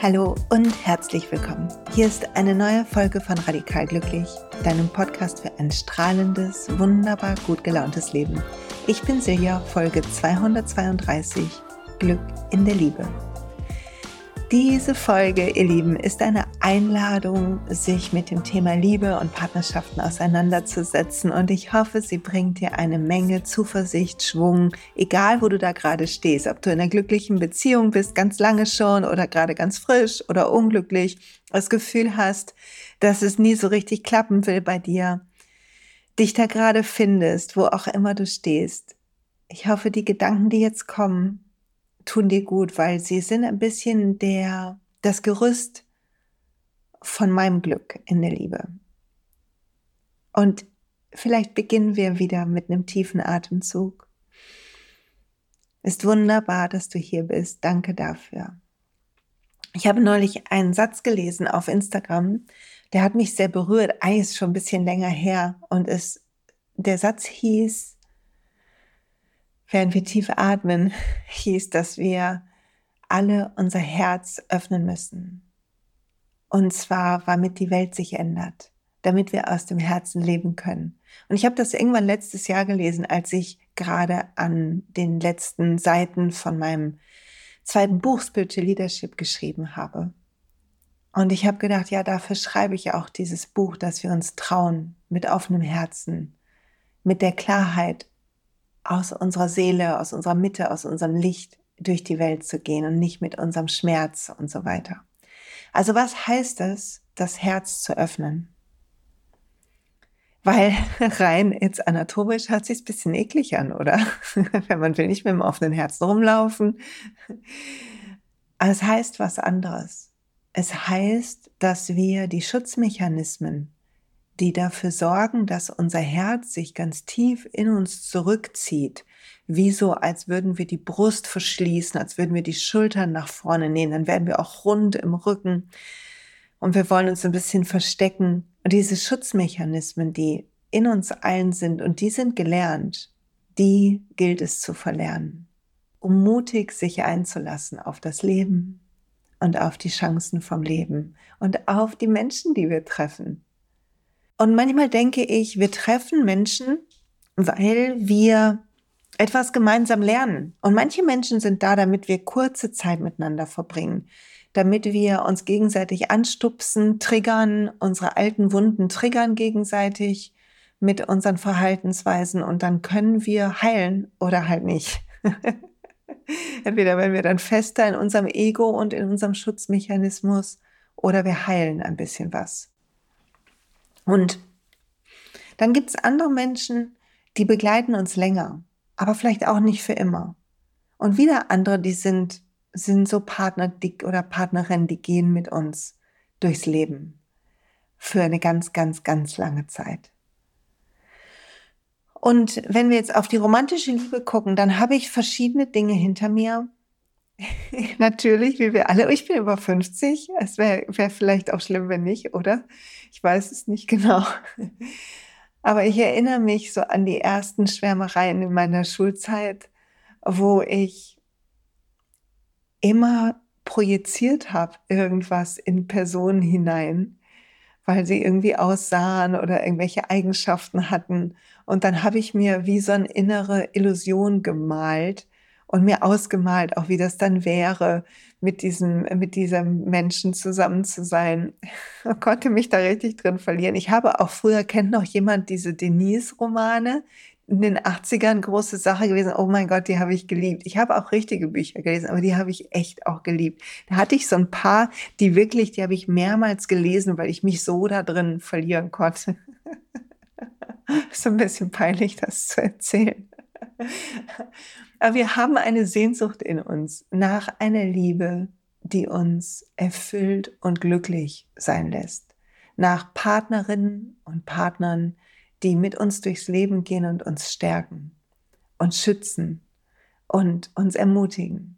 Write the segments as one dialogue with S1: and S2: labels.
S1: Hallo und herzlich willkommen. Hier ist eine neue Folge von Radikal Glücklich, deinem Podcast für ein strahlendes, wunderbar gut gelauntes Leben. Ich bin Silja, Folge 232, Glück in der Liebe. Diese Folge, ihr Lieben, ist eine Einladung, sich mit dem Thema Liebe und Partnerschaften auseinanderzusetzen. Und ich hoffe, sie bringt dir eine Menge Zuversicht, Schwung, egal wo du da gerade stehst. Ob du in einer glücklichen Beziehung bist, ganz lange schon oder gerade ganz frisch oder unglücklich, das Gefühl hast, dass es nie so richtig klappen will bei dir, dich da gerade findest, wo auch immer du stehst. Ich hoffe, die Gedanken, die jetzt kommen, tun dir gut, weil sie sind ein bisschen der, das Gerüst von meinem Glück in der Liebe. Und vielleicht beginnen wir wieder mit einem tiefen Atemzug. Ist wunderbar, dass du hier bist. Danke dafür. Ich habe neulich einen Satz gelesen auf Instagram, der hat mich sehr berührt. Ei, ist schon ein bisschen länger her. Und es, der Satz hieß, während wir tief atmen, hieß, dass wir alle unser Herz öffnen müssen. Und zwar, damit die Welt sich ändert, damit wir aus dem Herzen leben können. Und ich habe das irgendwann letztes Jahr gelesen, als ich gerade an den letzten Seiten von meinem zweiten Buch Spiritual Leadership geschrieben habe. Und ich habe gedacht, ja, dafür schreibe ich auch dieses Buch, dass wir uns trauen, mit offenem Herzen, mit der Klarheit, aus unserer Seele, aus unserer Mitte, aus unserem Licht durch die Welt zu gehen und nicht mit unserem Schmerz und so weiter. Also was heißt es, das Herz zu öffnen? Weil rein jetzt anatomisch hört sich ein bisschen eklig an, oder? Wenn man will nicht mit dem offenen Herzen rumlaufen. Aber es heißt was anderes. Es heißt, dass wir die Schutzmechanismen die dafür sorgen, dass unser Herz sich ganz tief in uns zurückzieht, wie so, als würden wir die Brust verschließen, als würden wir die Schultern nach vorne nähen, dann werden wir auch rund im Rücken. Und wir wollen uns ein bisschen verstecken. Und diese Schutzmechanismen, die in uns allen sind und die sind gelernt, die gilt es zu verlernen, um mutig sich einzulassen auf das Leben und auf die Chancen vom Leben und auf die Menschen, die wir treffen und manchmal denke ich, wir treffen Menschen, weil wir etwas gemeinsam lernen. Und manche Menschen sind da, damit wir kurze Zeit miteinander verbringen, damit wir uns gegenseitig anstupsen, triggern, unsere alten Wunden triggern gegenseitig mit unseren Verhaltensweisen und dann können wir heilen oder halt nicht. Entweder wenn wir dann fester in unserem Ego und in unserem Schutzmechanismus oder wir heilen ein bisschen was. Und dann gibt es andere Menschen, die begleiten uns länger, aber vielleicht auch nicht für immer. Und wieder andere, die sind, sind so Partner oder Partnerinnen, die gehen mit uns durchs Leben für eine ganz, ganz, ganz lange Zeit. Und wenn wir jetzt auf die romantische Liebe gucken, dann habe ich verschiedene Dinge hinter mir. Natürlich, wie wir alle. Ich bin über 50. Es wäre wär vielleicht auch schlimm, wenn nicht, oder? Ich weiß es nicht genau. Aber ich erinnere mich so an die ersten Schwärmereien in meiner Schulzeit, wo ich immer projiziert habe irgendwas in Personen hinein, weil sie irgendwie aussahen oder irgendwelche Eigenschaften hatten. Und dann habe ich mir wie so eine innere Illusion gemalt und mir ausgemalt, auch wie das dann wäre, mit diesem, mit diesem Menschen zusammen zu sein. Ich konnte mich da richtig drin verlieren. Ich habe auch früher, kennt noch jemand diese Denise-Romane? In den 80ern große Sache gewesen. Oh mein Gott, die habe ich geliebt. Ich habe auch richtige Bücher gelesen, aber die habe ich echt auch geliebt. Da hatte ich so ein paar, die wirklich, die habe ich mehrmals gelesen, weil ich mich so da drin verlieren konnte. so ein bisschen peinlich, das zu erzählen. Aber wir haben eine Sehnsucht in uns nach einer Liebe, die uns erfüllt und glücklich sein lässt. Nach Partnerinnen und Partnern, die mit uns durchs Leben gehen und uns stärken, uns schützen und uns ermutigen.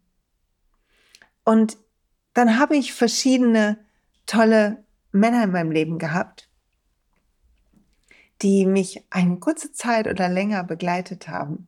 S1: Und dann habe ich verschiedene tolle Männer in meinem Leben gehabt. die mich eine kurze Zeit oder länger begleitet haben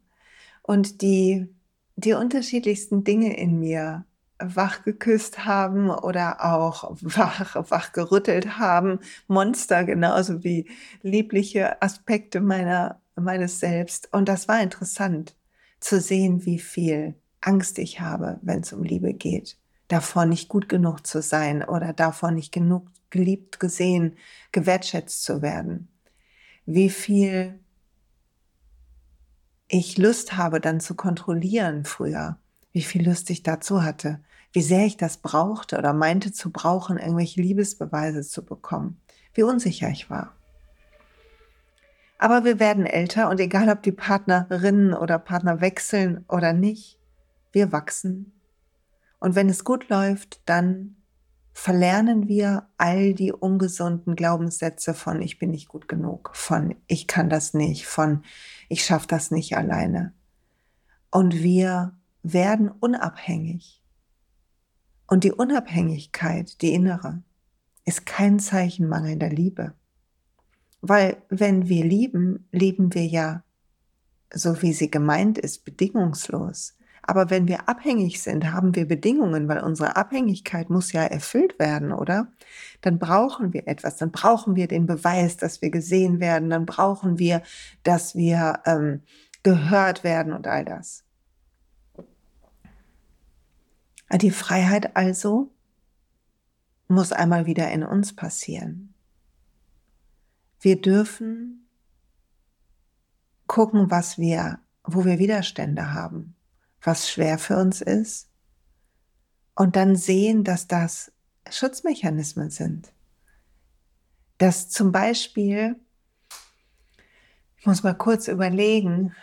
S1: und die die unterschiedlichsten Dinge in mir wach geküsst haben oder auch wach, wach gerüttelt haben. Monster genauso wie liebliche Aspekte meiner, meines Selbst. Und das war interessant zu sehen, wie viel Angst ich habe, wenn es um Liebe geht. Davor nicht gut genug zu sein oder davor nicht genug geliebt, gesehen, gewertschätzt zu werden. Wie viel ich Lust habe, dann zu kontrollieren früher. Wie viel Lust ich dazu hatte. Wie sehr ich das brauchte oder meinte zu brauchen, irgendwelche Liebesbeweise zu bekommen. Wie unsicher ich war. Aber wir werden älter und egal ob die Partnerinnen oder Partner wechseln oder nicht, wir wachsen. Und wenn es gut läuft, dann verlernen wir all die ungesunden Glaubenssätze von ich bin nicht gut genug, von ich kann das nicht, von ich schaffe das nicht alleine. Und wir werden unabhängig. Und die Unabhängigkeit, die innere, ist kein Zeichen mangelnder Liebe. Weil wenn wir lieben, lieben wir ja, so wie sie gemeint ist, bedingungslos. Aber wenn wir abhängig sind, haben wir Bedingungen, weil unsere Abhängigkeit muss ja erfüllt werden, oder? Dann brauchen wir etwas, dann brauchen wir den Beweis, dass wir gesehen werden, dann brauchen wir, dass wir ähm, gehört werden und all das. Die Freiheit also muss einmal wieder in uns passieren. Wir dürfen gucken, was wir, wo wir Widerstände haben was schwer für uns ist und dann sehen, dass das Schutzmechanismen sind. Dass zum Beispiel, ich muss mal kurz überlegen,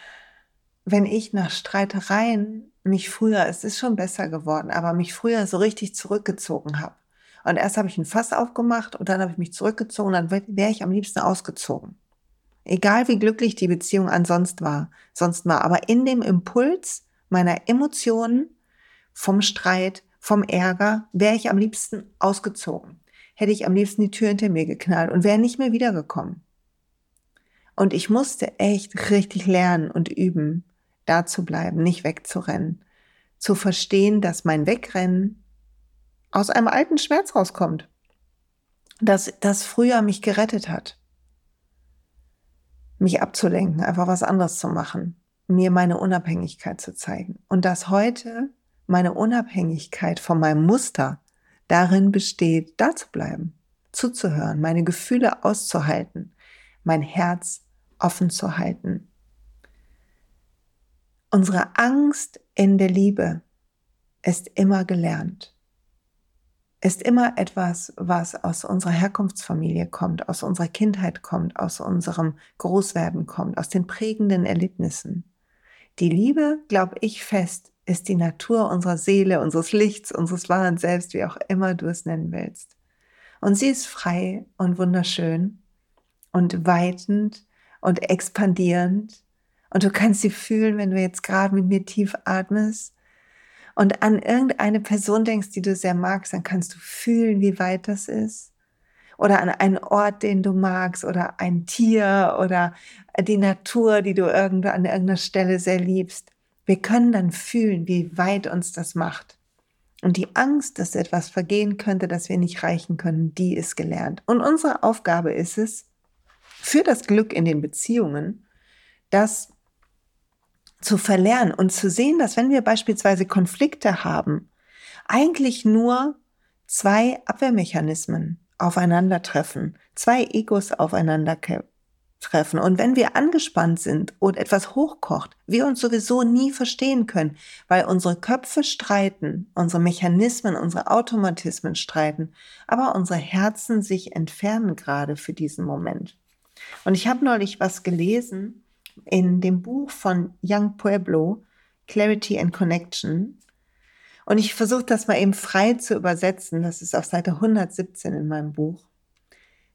S1: wenn ich nach Streitereien mich früher, es ist schon besser geworden, aber mich früher so richtig zurückgezogen habe. Und erst habe ich ein Fass aufgemacht und dann habe ich mich zurückgezogen, dann wäre ich am liebsten ausgezogen. Egal wie glücklich die Beziehung ansonsten war, sonst war. Aber in dem Impuls meiner Emotionen, vom Streit, vom Ärger, wäre ich am liebsten ausgezogen. Hätte ich am liebsten die Tür hinter mir geknallt und wäre nicht mehr wiedergekommen. Und ich musste echt richtig lernen und üben, da zu bleiben, nicht wegzurennen. Zu verstehen, dass mein Wegrennen aus einem alten Schmerz rauskommt. Dass das früher mich gerettet hat. Mich abzulenken, einfach was anderes zu machen mir meine Unabhängigkeit zu zeigen. Und dass heute meine Unabhängigkeit von meinem Muster darin besteht, da zu bleiben, zuzuhören, meine Gefühle auszuhalten, mein Herz offen zu halten. Unsere Angst in der Liebe ist immer gelernt, ist immer etwas, was aus unserer Herkunftsfamilie kommt, aus unserer Kindheit kommt, aus unserem Großwerden kommt, aus den prägenden Erlebnissen. Die Liebe, glaube ich fest, ist die Natur unserer Seele, unseres Lichts, unseres wahren Selbst, wie auch immer du es nennen willst. Und sie ist frei und wunderschön und weitend und expandierend. Und du kannst sie fühlen, wenn du jetzt gerade mit mir tief atmest und an irgendeine Person denkst, die du sehr magst, dann kannst du fühlen, wie weit das ist oder an einen Ort, den du magst oder ein Tier oder die Natur, die du irgendwo an irgendeiner Stelle sehr liebst. Wir können dann fühlen, wie weit uns das macht. Und die Angst, dass etwas vergehen könnte, dass wir nicht reichen können, die ist gelernt. Und unsere Aufgabe ist es, für das Glück in den Beziehungen, das zu verlernen und zu sehen, dass wenn wir beispielsweise Konflikte haben, eigentlich nur zwei Abwehrmechanismen aufeinandertreffen, zwei Egos aufeinandertreffen. Und wenn wir angespannt sind und etwas hochkocht, wir uns sowieso nie verstehen können, weil unsere Köpfe streiten, unsere Mechanismen, unsere Automatismen streiten, aber unsere Herzen sich entfernen gerade für diesen Moment. Und ich habe neulich was gelesen in dem Buch von Young Pueblo, Clarity and Connection. Und ich versuche das mal eben frei zu übersetzen. Das ist auf Seite 117 in meinem Buch.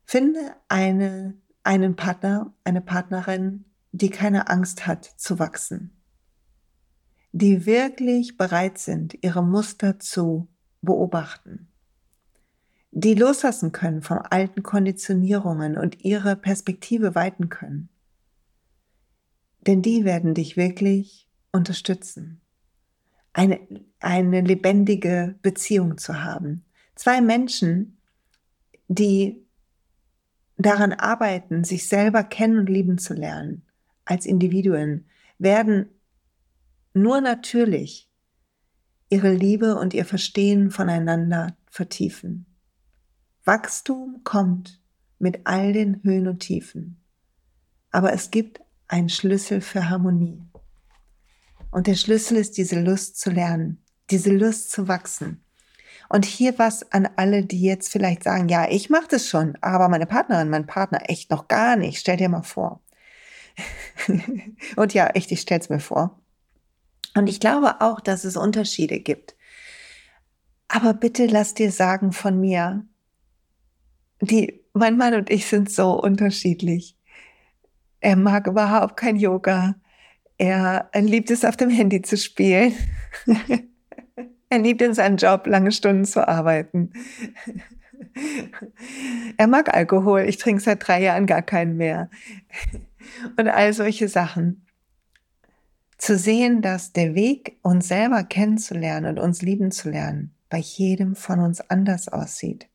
S1: Finde eine, einen Partner, eine Partnerin, die keine Angst hat zu wachsen. Die wirklich bereit sind, ihre Muster zu beobachten. die loslassen können von alten Konditionierungen und ihre Perspektive weiten können. Denn die werden dich wirklich unterstützen. Eine, eine lebendige Beziehung zu haben. Zwei Menschen, die daran arbeiten, sich selber kennen und lieben zu lernen, als Individuen, werden nur natürlich ihre Liebe und ihr Verstehen voneinander vertiefen. Wachstum kommt mit all den Höhen und Tiefen, aber es gibt einen Schlüssel für Harmonie. Und der Schlüssel ist diese Lust zu lernen, diese Lust zu wachsen. Und hier was an alle, die jetzt vielleicht sagen, ja, ich mache das schon, aber meine Partnerin, mein Partner echt noch gar nicht. Stell dir mal vor. und ja, echt, ich stell's mir vor. Und ich glaube auch, dass es Unterschiede gibt. Aber bitte lass dir sagen von mir, die, mein Mann und ich sind so unterschiedlich. Er mag überhaupt kein Yoga. Er liebt es, auf dem Handy zu spielen. Er liebt in seinem Job, lange Stunden zu arbeiten. Er mag Alkohol. Ich trinke seit drei Jahren gar keinen mehr. Und all solche Sachen. Zu sehen, dass der Weg, uns selber kennenzulernen und uns lieben zu lernen, bei jedem von uns anders aussieht.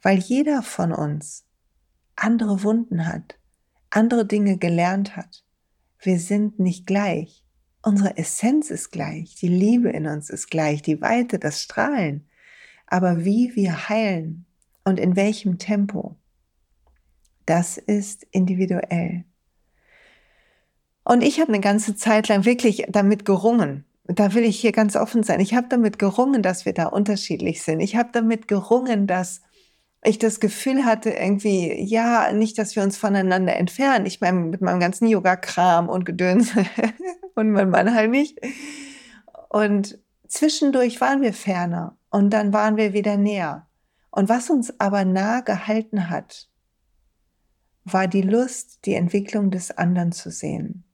S1: Weil jeder von uns andere Wunden hat, andere Dinge gelernt hat. Wir sind nicht gleich. Unsere Essenz ist gleich, die Liebe in uns ist gleich, die Weite, das Strahlen. Aber wie wir heilen und in welchem Tempo, das ist individuell. Und ich habe eine ganze Zeit lang wirklich damit gerungen. Da will ich hier ganz offen sein. Ich habe damit gerungen, dass wir da unterschiedlich sind. Ich habe damit gerungen, dass ich das Gefühl hatte, irgendwie, ja, nicht, dass wir uns voneinander entfernen. Ich meine, mit meinem ganzen Yoga-Kram und Gedöns und mein Mann halt nicht. Und zwischendurch waren wir ferner und dann waren wir wieder näher. Und was uns aber nah gehalten hat, war die Lust, die Entwicklung des anderen zu sehen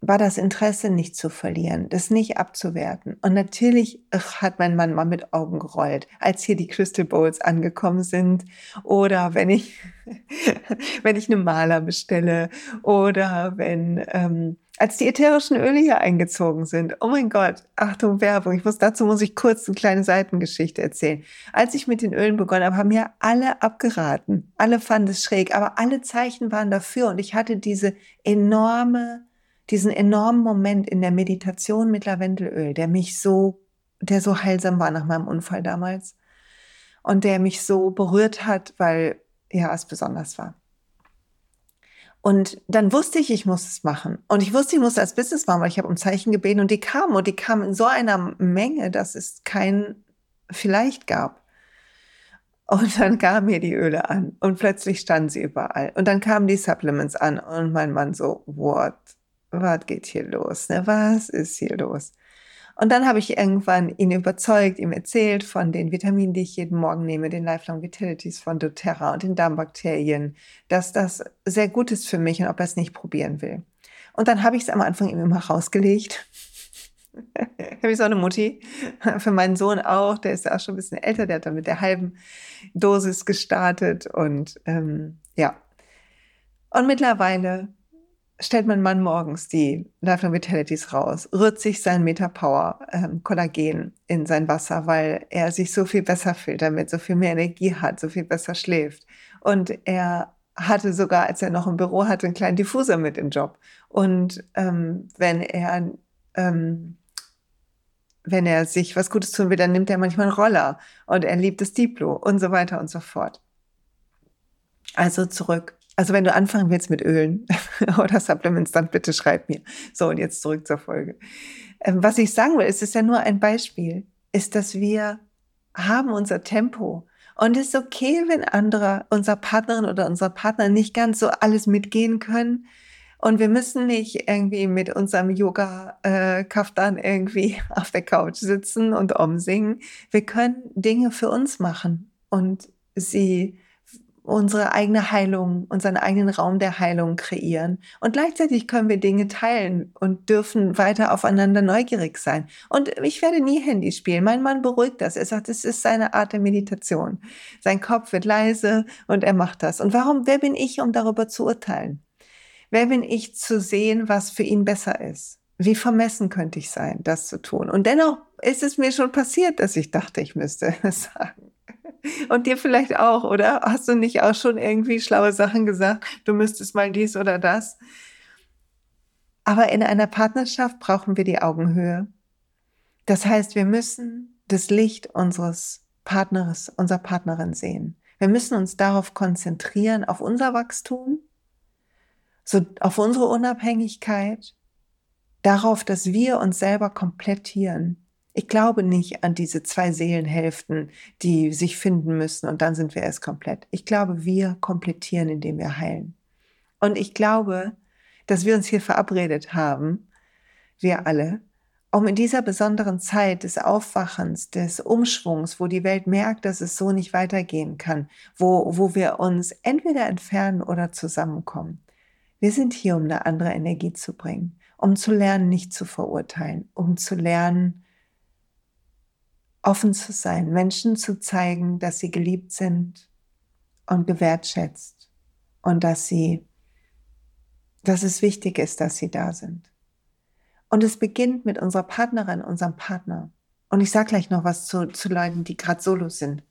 S1: war das Interesse nicht zu verlieren, das nicht abzuwerten. Und natürlich ach, hat mein Mann mal mit Augen gerollt, als hier die Crystal Bowls angekommen sind oder wenn ich, wenn ich eine Maler bestelle oder wenn, ähm, als die ätherischen Öle hier eingezogen sind. Oh mein Gott, Achtung, Werbung. Ich muss, dazu muss ich kurz eine kleine Seitengeschichte erzählen. Als ich mit den Ölen begonnen habe, haben mir alle abgeraten. Alle fanden es schräg, aber alle Zeichen waren dafür und ich hatte diese enorme diesen enormen Moment in der Meditation mit Lavendelöl, der mich so, der so heilsam war nach meinem Unfall damals und der mich so berührt hat, weil ja es besonders war. Und dann wusste ich, ich muss es machen. Und ich wusste, ich muss als Business machen, weil ich habe um Zeichen gebeten und die kamen und die kamen in so einer Menge, dass es kein vielleicht gab. Und dann kamen mir die Öle an und plötzlich standen sie überall. Und dann kamen die Supplements an und mein Mann so, what was geht hier los? Ne? Was ist hier los? Und dann habe ich irgendwann ihn überzeugt, ihm erzählt von den Vitaminen, die ich jeden Morgen nehme, den Lifelong Vitalities von doTERRA und den Darmbakterien, dass das sehr gut ist für mich und ob er es nicht probieren will. Und dann habe ich es am Anfang ihm immer rausgelegt. habe ich so eine Mutti. Für meinen Sohn auch, der ist auch schon ein bisschen älter, der hat dann mit der halben Dosis gestartet und ähm, ja. Und mittlerweile stellt mein Mann morgens die Lifelong Vitalities raus, rührt sich sein Metapower ähm, Kollagen in sein Wasser, weil er sich so viel besser fühlt damit, so viel mehr Energie hat, so viel besser schläft. Und er hatte sogar, als er noch im Büro hatte, einen kleinen Diffuser mit im Job. Und ähm, wenn er ähm, wenn er sich was Gutes tun will, dann nimmt er manchmal einen Roller und er liebt das Diplo und so weiter und so fort. Also zurück also wenn du anfangen willst mit Ölen oder Supplements, dann bitte schreib mir. So, und jetzt zurück zur Folge. Ähm, was ich sagen will, es ist ja nur ein Beispiel, ist, dass wir haben unser Tempo. Und es ist okay, wenn andere, unser Partnerin oder unser Partner nicht ganz so alles mitgehen können. Und wir müssen nicht irgendwie mit unserem Yoga-Kaftan äh, irgendwie auf der Couch sitzen und umsingen. Wir können Dinge für uns machen und sie unsere eigene Heilung, unseren eigenen Raum der Heilung kreieren. Und gleichzeitig können wir Dinge teilen und dürfen weiter aufeinander neugierig sein. Und ich werde nie Handy spielen. Mein Mann beruhigt das. Er sagt, es ist seine Art der Meditation. Sein Kopf wird leise und er macht das. Und warum, wer bin ich, um darüber zu urteilen? Wer bin ich zu sehen, was für ihn besser ist? Wie vermessen könnte ich sein, das zu tun? Und dennoch ist es mir schon passiert, dass ich dachte, ich müsste es sagen. Und dir vielleicht auch, oder? Hast du nicht auch schon irgendwie schlaue Sachen gesagt, du müsstest mal dies oder das? Aber in einer Partnerschaft brauchen wir die Augenhöhe. Das heißt, wir müssen das Licht unseres Partners, unserer Partnerin sehen. Wir müssen uns darauf konzentrieren, auf unser Wachstum, so auf unsere Unabhängigkeit, darauf, dass wir uns selber komplettieren ich glaube nicht an diese zwei Seelenhälften, die sich finden müssen und dann sind wir erst komplett. Ich glaube, wir komplettieren, indem wir heilen. Und ich glaube, dass wir uns hier verabredet haben, wir alle, um in dieser besonderen Zeit des Aufwachens, des Umschwungs, wo die Welt merkt, dass es so nicht weitergehen kann, wo, wo wir uns entweder entfernen oder zusammenkommen. Wir sind hier, um eine andere Energie zu bringen, um zu lernen, nicht zu verurteilen, um zu lernen, offen zu sein, Menschen zu zeigen, dass sie geliebt sind und gewertschätzt und dass sie, dass es wichtig ist, dass sie da sind. Und es beginnt mit unserer Partnerin, unserem Partner. Und ich sage gleich noch was zu, zu Leuten, die gerade solo sind.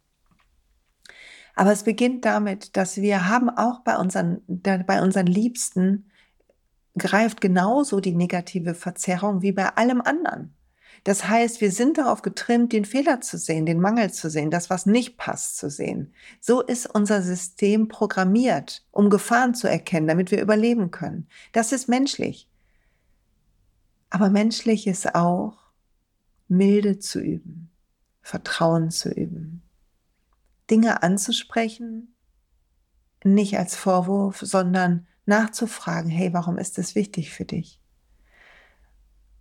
S1: Aber es beginnt damit, dass wir haben auch bei unseren, bei unseren Liebsten greift genauso die negative Verzerrung wie bei allem anderen. Das heißt, wir sind darauf getrimmt, den Fehler zu sehen, den Mangel zu sehen, das, was nicht passt, zu sehen. So ist unser System programmiert, um Gefahren zu erkennen, damit wir überleben können. Das ist menschlich. Aber menschlich ist auch, Milde zu üben, Vertrauen zu üben, Dinge anzusprechen, nicht als Vorwurf, sondern nachzufragen, hey, warum ist das wichtig für dich?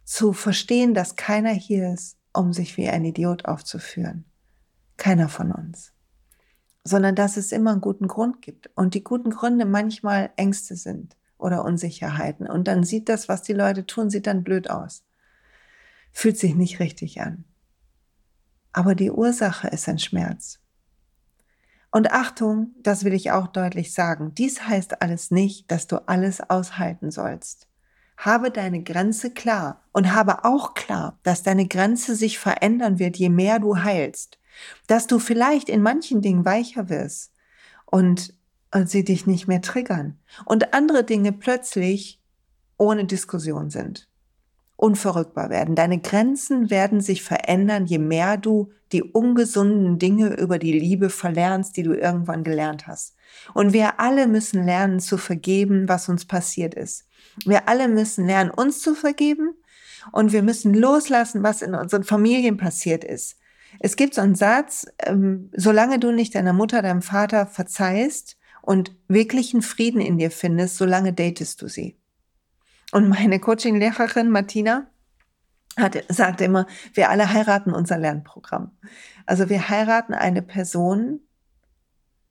S1: Zu verstehen, dass keiner hier ist, um sich wie ein Idiot aufzuführen. Keiner von uns. Sondern dass es immer einen guten Grund gibt und die guten Gründe manchmal Ängste sind oder Unsicherheiten. Und dann sieht das, was die Leute tun, sieht dann blöd aus. Fühlt sich nicht richtig an. Aber die Ursache ist ein Schmerz. Und Achtung, das will ich auch deutlich sagen, dies heißt alles nicht, dass du alles aushalten sollst. Habe deine Grenze klar und habe auch klar, dass deine Grenze sich verändern wird, je mehr du heilst. Dass du vielleicht in manchen Dingen weicher wirst und, und sie dich nicht mehr triggern und andere Dinge plötzlich ohne Diskussion sind unverrückbar werden. Deine Grenzen werden sich verändern, je mehr du die ungesunden Dinge über die Liebe verlernst, die du irgendwann gelernt hast. Und wir alle müssen lernen zu vergeben, was uns passiert ist. Wir alle müssen lernen, uns zu vergeben und wir müssen loslassen, was in unseren Familien passiert ist. Es gibt so einen Satz, ähm, solange du nicht deiner Mutter, deinem Vater verzeihst und wirklichen Frieden in dir findest, solange datest du sie. Und meine Coaching-Lehrerin Martina hat, sagt immer, wir alle heiraten unser Lernprogramm. Also wir heiraten eine Person,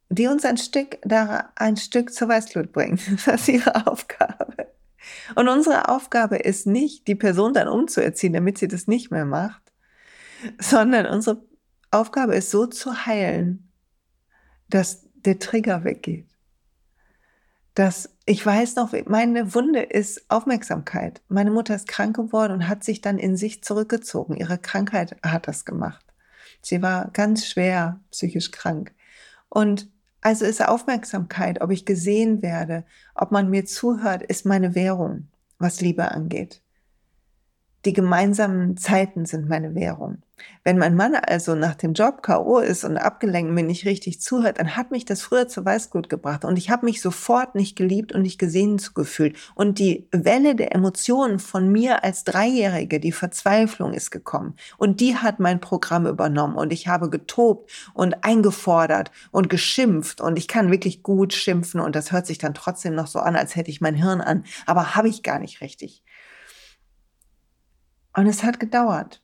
S1: die uns ein Stück, da, ein Stück zur Weißglut bringt. Das ist ihre Aufgabe. Und unsere Aufgabe ist nicht, die Person dann umzuerziehen, damit sie das nicht mehr macht, sondern unsere Aufgabe ist so zu heilen, dass der Trigger weggeht dass ich weiß noch, meine Wunde ist Aufmerksamkeit. Meine Mutter ist krank geworden und hat sich dann in sich zurückgezogen. Ihre Krankheit hat das gemacht. Sie war ganz schwer psychisch krank. Und also ist Aufmerksamkeit, ob ich gesehen werde, ob man mir zuhört, ist meine Währung, was Liebe angeht. Die gemeinsamen Zeiten sind meine Währung. Wenn mein Mann also nach dem Job K.O. ist und abgelenkt mir nicht richtig zuhört, dann hat mich das früher zu Weißglut gebracht und ich habe mich sofort nicht geliebt und nicht gesehen gefühlt. Und die Welle der Emotionen von mir als Dreijährige, die Verzweiflung ist gekommen und die hat mein Programm übernommen und ich habe getobt und eingefordert und geschimpft und ich kann wirklich gut schimpfen und das hört sich dann trotzdem noch so an, als hätte ich mein Hirn an, aber habe ich gar nicht richtig. Und es hat gedauert,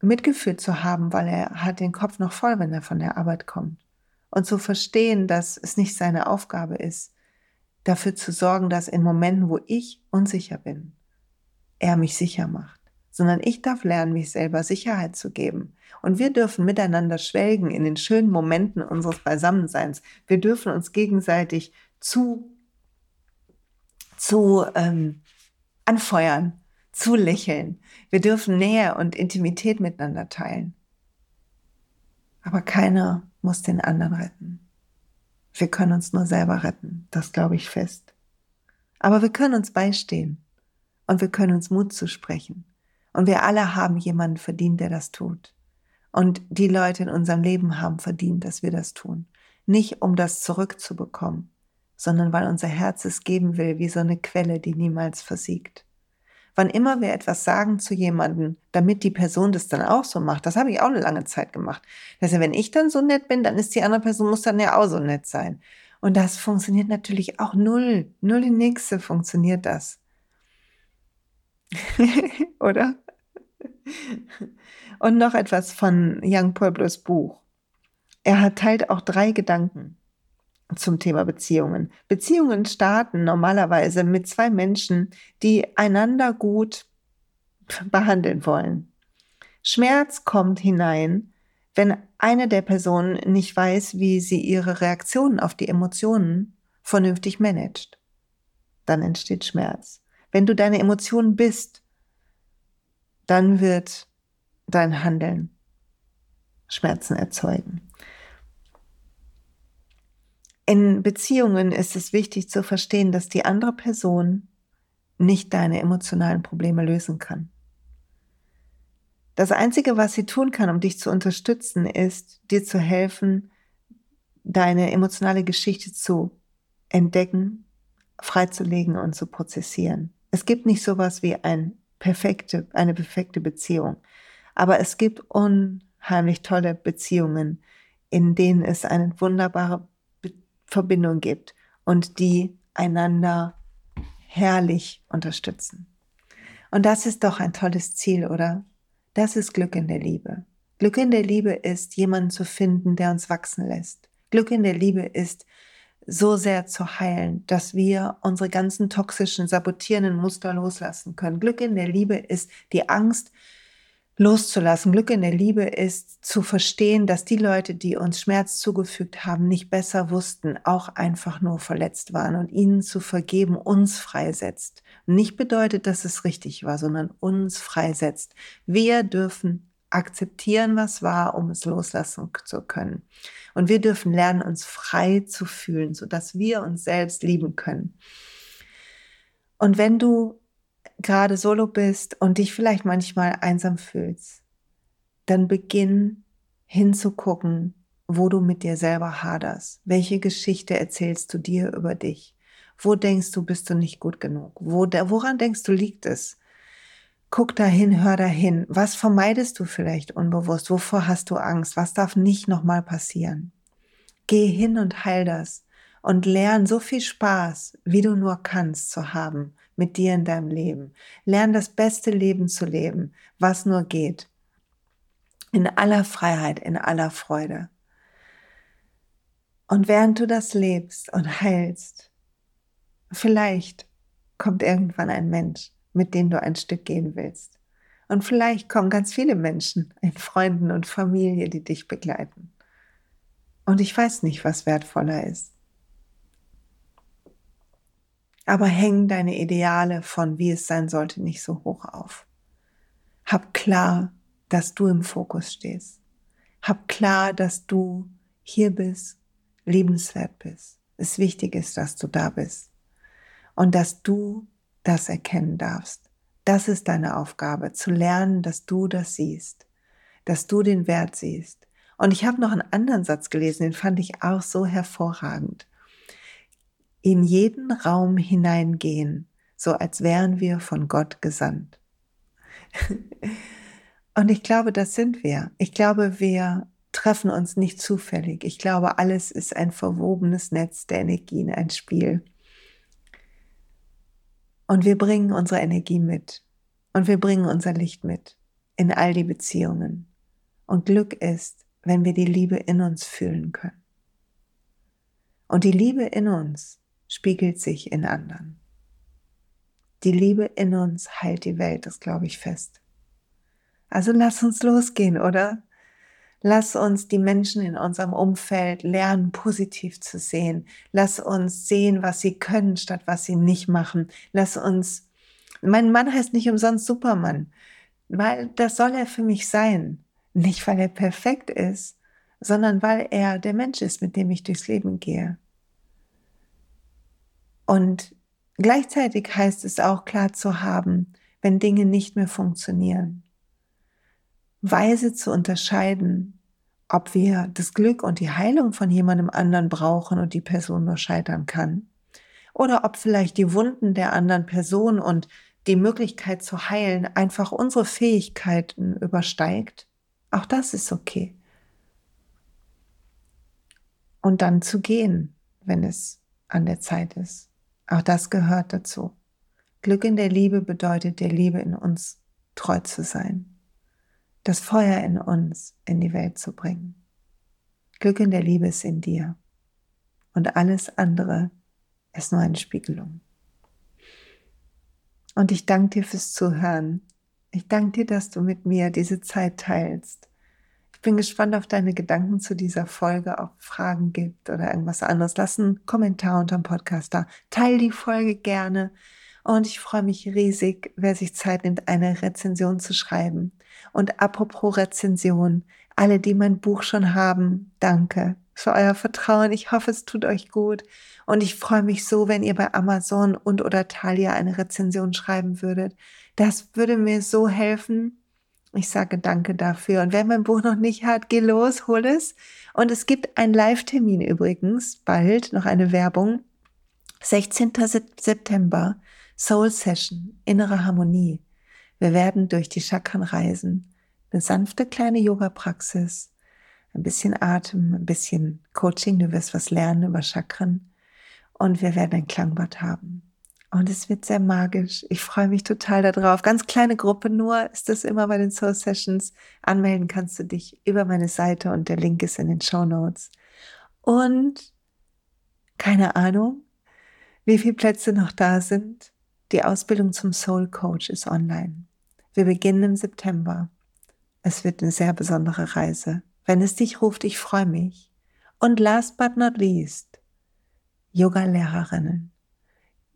S1: Mitgefühl zu haben, weil er hat den Kopf noch voll, wenn er von der Arbeit kommt. und zu verstehen, dass es nicht seine Aufgabe ist, dafür zu sorgen, dass in Momenten, wo ich unsicher bin, er mich sicher macht, sondern ich darf lernen, mich selber Sicherheit zu geben. Und wir dürfen miteinander schwelgen in den schönen Momenten unseres Beisammenseins. Wir dürfen uns gegenseitig zu, zu ähm, anfeuern, zu lächeln. Wir dürfen Nähe und Intimität miteinander teilen. Aber keiner muss den anderen retten. Wir können uns nur selber retten, das glaube ich fest. Aber wir können uns beistehen und wir können uns Mut zusprechen. Und wir alle haben jemanden verdient, der das tut. Und die Leute in unserem Leben haben verdient, dass wir das tun. Nicht um das zurückzubekommen, sondern weil unser Herz es geben will, wie so eine Quelle, die niemals versiegt. Wann immer wir etwas sagen zu jemandem, damit die Person das dann auch so macht, das habe ich auch eine lange Zeit gemacht. Das heißt, wenn ich dann so nett bin, dann ist die andere Person, muss dann ja auch so nett sein. Und das funktioniert natürlich auch null. Null in Nixe funktioniert das. Oder? Und noch etwas von Young Pueblos Buch. Er teilt auch drei Gedanken zum Thema Beziehungen. Beziehungen starten normalerweise mit zwei Menschen, die einander gut behandeln wollen. Schmerz kommt hinein, wenn eine der Personen nicht weiß, wie sie ihre Reaktionen auf die Emotionen vernünftig managt. Dann entsteht Schmerz. Wenn du deine Emotionen bist, dann wird dein Handeln Schmerzen erzeugen. In Beziehungen ist es wichtig zu verstehen, dass die andere Person nicht deine emotionalen Probleme lösen kann. Das Einzige, was sie tun kann, um dich zu unterstützen, ist, dir zu helfen, deine emotionale Geschichte zu entdecken, freizulegen und zu prozessieren. Es gibt nicht sowas wie ein perfekte, eine perfekte Beziehung, aber es gibt unheimlich tolle Beziehungen, in denen es eine wunderbare Verbindung gibt und die einander herrlich unterstützen. Und das ist doch ein tolles Ziel, oder? Das ist Glück in der Liebe. Glück in der Liebe ist, jemanden zu finden, der uns wachsen lässt. Glück in der Liebe ist, so sehr zu heilen, dass wir unsere ganzen toxischen, sabotierenden Muster loslassen können. Glück in der Liebe ist die Angst loszulassen. Glück in der Liebe ist zu verstehen, dass die Leute, die uns Schmerz zugefügt haben, nicht besser wussten, auch einfach nur verletzt waren und ihnen zu vergeben uns freisetzt. Nicht bedeutet, dass es richtig war, sondern uns freisetzt. Wir dürfen akzeptieren, was war, um es loslassen zu können. Und wir dürfen lernen, uns frei zu fühlen, sodass wir uns selbst lieben können. Und wenn du gerade solo bist und dich vielleicht manchmal einsam fühlst, dann beginn hinzugucken, wo du mit dir selber haderst. Welche Geschichte erzählst du dir über dich? Wo denkst du, bist du nicht gut genug? Wo, woran denkst du, liegt es? Guck dahin, hör dahin. Was vermeidest du vielleicht unbewusst? Wovor hast du Angst? Was darf nicht nochmal passieren? Geh hin und heil das und lern so viel Spaß, wie du nur kannst, zu haben mit dir in deinem Leben. Lern das beste Leben zu leben, was nur geht. In aller Freiheit, in aller Freude. Und während du das lebst und heilst, vielleicht kommt irgendwann ein Mensch, mit dem du ein Stück gehen willst. Und vielleicht kommen ganz viele Menschen in Freunden und Familie, die dich begleiten. Und ich weiß nicht, was wertvoller ist. Aber häng deine Ideale von wie es sein sollte nicht so hoch auf. Hab klar, dass du im Fokus stehst. Hab klar, dass du hier bist, liebenswert bist. Es wichtig ist, dass du da bist. Und dass du das erkennen darfst. Das ist deine Aufgabe, zu lernen, dass du das siehst, dass du den Wert siehst. Und ich habe noch einen anderen Satz gelesen, den fand ich auch so hervorragend in jeden Raum hineingehen, so als wären wir von Gott gesandt. Und ich glaube, das sind wir. Ich glaube, wir treffen uns nicht zufällig. Ich glaube, alles ist ein verwobenes Netz der Energien, ein Spiel. Und wir bringen unsere Energie mit. Und wir bringen unser Licht mit in all die Beziehungen. Und Glück ist, wenn wir die Liebe in uns fühlen können. Und die Liebe in uns spiegelt sich in anderen. Die Liebe in uns heilt die Welt, das glaube ich fest. Also lass uns losgehen, oder? Lass uns die Menschen in unserem Umfeld lernen, positiv zu sehen. Lass uns sehen, was sie können, statt was sie nicht machen. Lass uns, mein Mann heißt nicht umsonst Supermann, weil das soll er für mich sein. Nicht, weil er perfekt ist, sondern weil er der Mensch ist, mit dem ich durchs Leben gehe. Und gleichzeitig heißt es auch klar zu haben, wenn Dinge nicht mehr funktionieren weise zu unterscheiden, ob wir das Glück und die Heilung von jemandem anderen brauchen und die Person nur scheitern kann, oder ob vielleicht die Wunden der anderen Person und die Möglichkeit zu heilen einfach unsere Fähigkeiten übersteigt. Auch das ist okay. Und dann zu gehen, wenn es an der Zeit ist. Auch das gehört dazu. Glück in der Liebe bedeutet, der Liebe in uns treu zu sein das Feuer in uns in die Welt zu bringen. Glück in der Liebe ist in dir. Und alles andere ist nur eine Spiegelung. Und ich danke dir fürs Zuhören. Ich danke dir, dass du mit mir diese Zeit teilst. Ich bin gespannt auf deine Gedanken zu dieser Folge, ob Fragen gibt oder irgendwas anderes. Lass einen Kommentar unter dem Podcast da. Teil die Folge gerne. Und ich freue mich riesig, wer sich Zeit nimmt, eine Rezension zu schreiben. Und apropos Rezension, alle, die mein Buch schon haben, danke für euer Vertrauen. Ich hoffe, es tut euch gut. Und ich freue mich so, wenn ihr bei Amazon und oder Thalia eine Rezension schreiben würdet. Das würde mir so helfen. Ich sage danke dafür. Und wer mein Buch noch nicht hat, geh los, hol es. Und es gibt einen Live-Termin übrigens, bald, noch eine Werbung. 16. September Soul Session, innere Harmonie. Wir werden durch die Chakren reisen. Eine sanfte kleine Yoga-Praxis, ein bisschen Atem, ein bisschen Coaching. Du wirst was lernen über Chakren. Und wir werden ein Klangbad haben. Und es wird sehr magisch. Ich freue mich total darauf. Ganz kleine Gruppe nur ist das immer bei den Soul Sessions. Anmelden kannst du dich über meine Seite und der Link ist in den Show Notes. Und keine Ahnung, wie viele Plätze noch da sind. Die Ausbildung zum Soul Coach ist online. Wir beginnen im September. Es wird eine sehr besondere Reise. Wenn es dich ruft, ich freue mich. Und last but not least, Yoga-Lehrerinnen.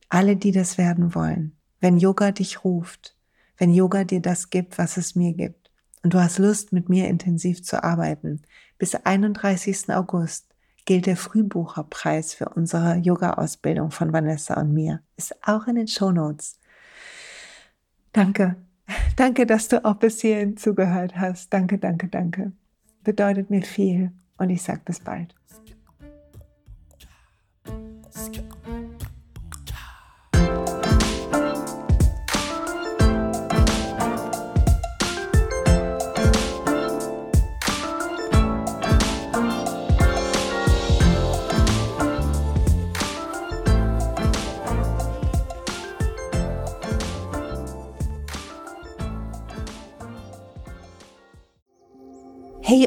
S1: Alle, die das werden wollen. Wenn Yoga dich ruft, wenn Yoga dir das gibt, was es mir gibt, und du hast Lust, mit mir intensiv zu arbeiten, bis 31. August gilt der Frühbucherpreis für unsere Yoga-Ausbildung von Vanessa und mir. Ist auch in den Show Notes. Danke. Danke, dass du auch bis hierhin zugehört hast. Danke, danke, danke. Bedeutet mir viel und ich sage bis bald.